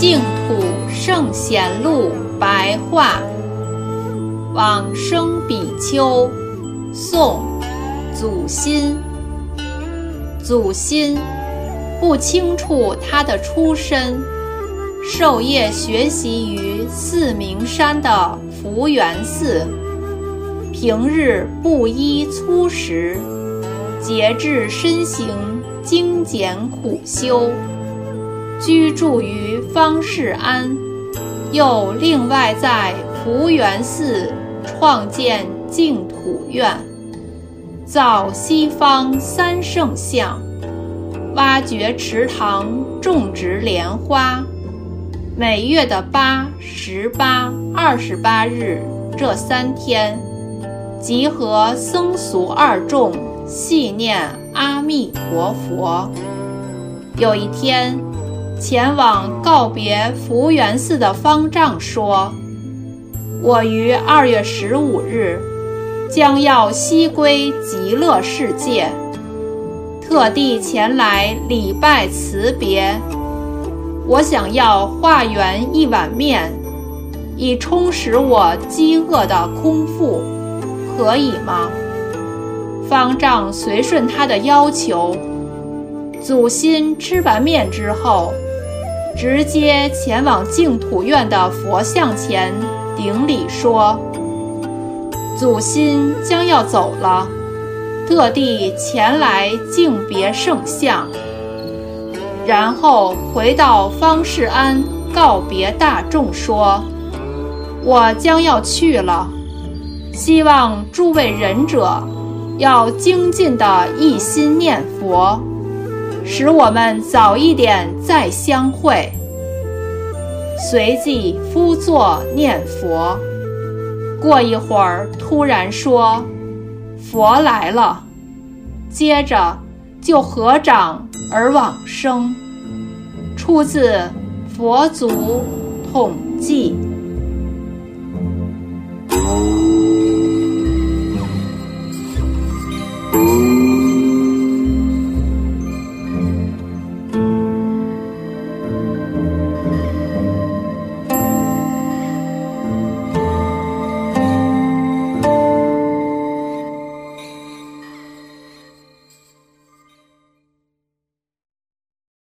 净土圣贤录白话，往生比丘，宋，祖新。祖新不清楚他的出身，授业学习于四明山的福源寺，平日布衣粗食，节制身形，精简苦修，居住于方士庵，又另外在福源寺创建净土院。造西方三圣像，挖掘池塘，种植莲花。每月的八、十八、二十八日这三天，集合僧俗二众，系念阿弥陀佛。有一天，前往告别福源寺的方丈说：“我于二月十五日。”将要西归极乐世界，特地前来礼拜辞别。我想要化缘一碗面，以充实我饥饿的空腹，可以吗？方丈随顺他的要求。祖心吃完面之后，直接前往净土院的佛像前顶礼说。祖心将要走了，特地前来敬别圣像，然后回到方士庵告别大众说：“我将要去了，希望诸位仁者要精进的一心念佛，使我们早一点再相会。”随即敷座念佛。过一会儿，突然说：“佛来了。”接着就合掌而往生。出自《佛祖统记》。